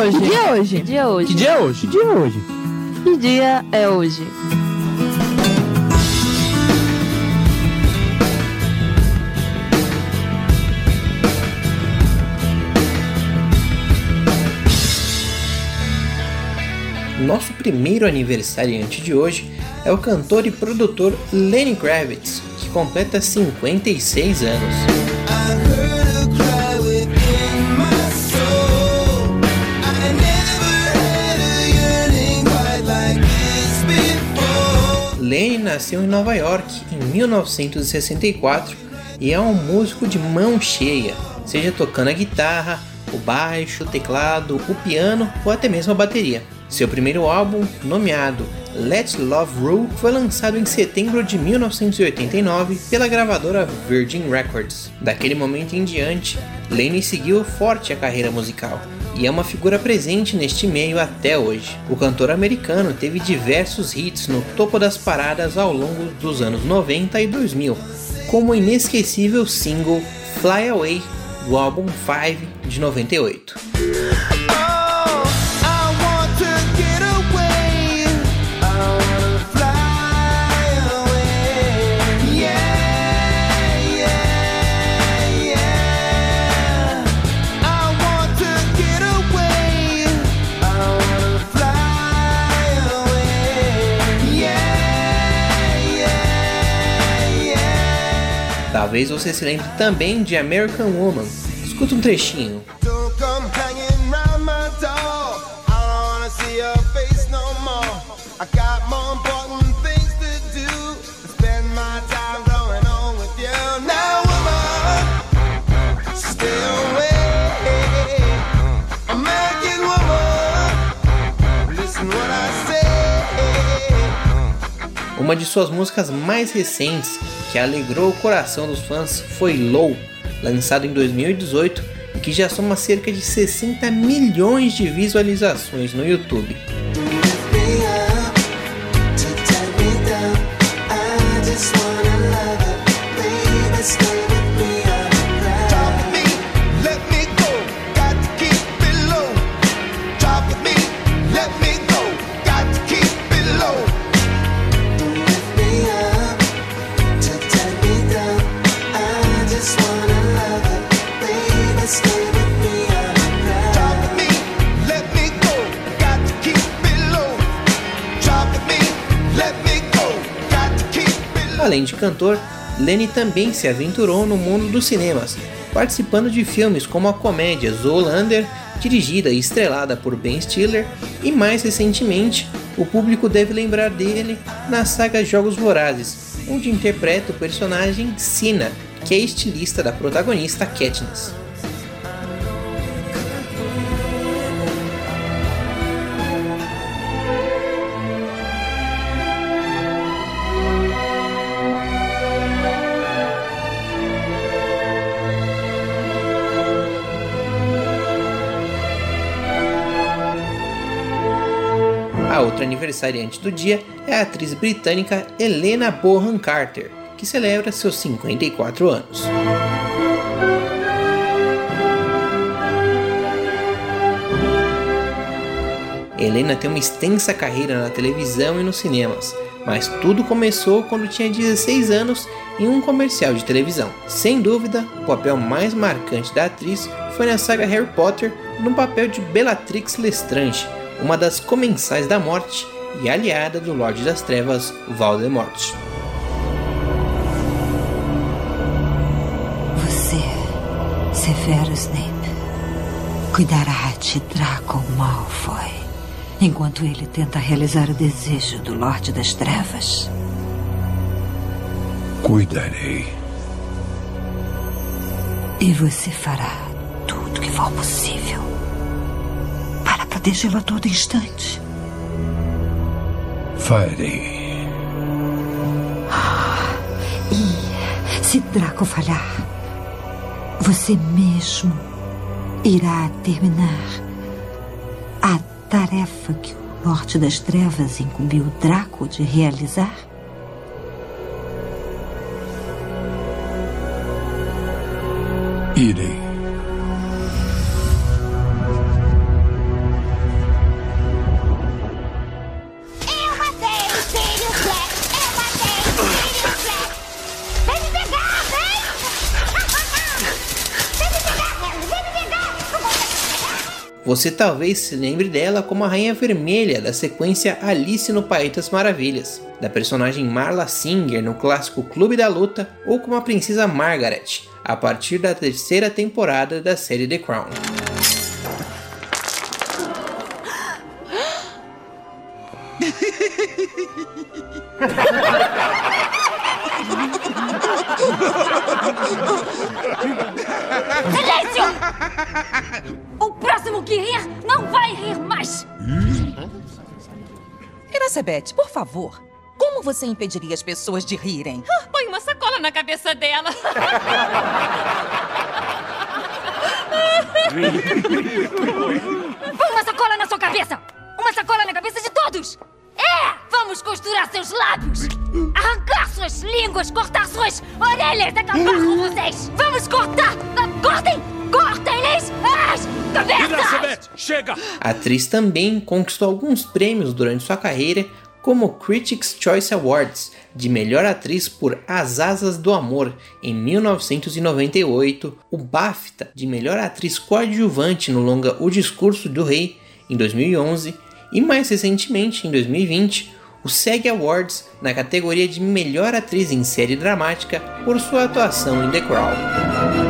hoje? Que dia é hoje? Que dia é hoje? Que dia é hoje? Que dia é hoje? Que dia é hoje? Nosso primeiro aniversariante de hoje é o cantor e produtor Lenny Kravitz, que completa 56 anos. Lenny nasceu em Nova York em 1964 e é um músico de mão cheia, seja tocando a guitarra, o baixo, o teclado, o piano ou até mesmo a bateria. Seu primeiro álbum, nomeado Let Love Rule, foi lançado em setembro de 1989 pela gravadora Virgin Records. Daquele momento em diante, Lenny seguiu forte a carreira musical e é uma figura presente neste meio até hoje. O cantor americano teve diversos hits no topo das paradas ao longo dos anos 90 e 2000, como o inesquecível single Fly Away do álbum Five de 98. Talvez você se lembre também de American Woman. Escuta um trechinho. Uma de suas músicas mais recentes, que alegrou o coração dos fãs, foi Low, lançado em 2018 e que já soma cerca de 60 milhões de visualizações no YouTube. Além de cantor, Lenny também se aventurou no mundo dos cinemas, participando de filmes como a comédia Zoolander, dirigida e estrelada por Ben Stiller, e mais recentemente, o público deve lembrar dele na saga Jogos Vorazes, onde interpreta o personagem Sina, que é estilista da protagonista Katniss. A outra aniversariante do dia é a atriz britânica Helena Bonham Carter, que celebra seus 54 anos. Helena tem uma extensa carreira na televisão e nos cinemas, mas tudo começou quando tinha 16 anos em um comercial de televisão. Sem dúvida, o papel mais marcante da atriz foi na saga Harry Potter, no papel de Bellatrix Lestrange, uma das comensais da morte e aliada do Lorde das Trevas, Voldemort. Você, Severo Snape, cuidará de Draco Malfoy enquanto ele tenta realizar o desejo do Lorde das Trevas. Cuidarei. E você fará tudo que for possível protegê-lo a todo instante. Farei. E se Draco falhar, você mesmo irá terminar a tarefa que o Norte das Trevas incumbiu Draco de realizar? Irei. Você talvez se lembre dela como a Rainha Vermelha da sequência Alice no País das Maravilhas, da personagem Marla Singer no clássico Clube da Luta ou como a Princesa Margaret, a partir da terceira temporada da série The Crown. Silêncio! O próximo que rir não vai rir mais! Elizabeth, por favor. Como você impediria as pessoas de rirem? Ah, põe uma sacola na cabeça dela. Põe uma sacola na sua cabeça! Uma sacola na cabeça de todos! É! Vamos costurar seus lábios! Arrancar suas línguas, cortar suas orelhas, acabar com vocês! Vamos cortar! Cortem! Cabeças! Chega! A atriz também conquistou alguns prêmios durante sua carreira, como o Critics' Choice Awards de melhor atriz por As Asas do Amor em 1998, o BAFTA de melhor atriz coadjuvante no longa O Discurso do Rei em 2011 e mais recentemente em 2020 o SEG Awards na categoria de melhor atriz em série dramática por sua atuação em The Crown.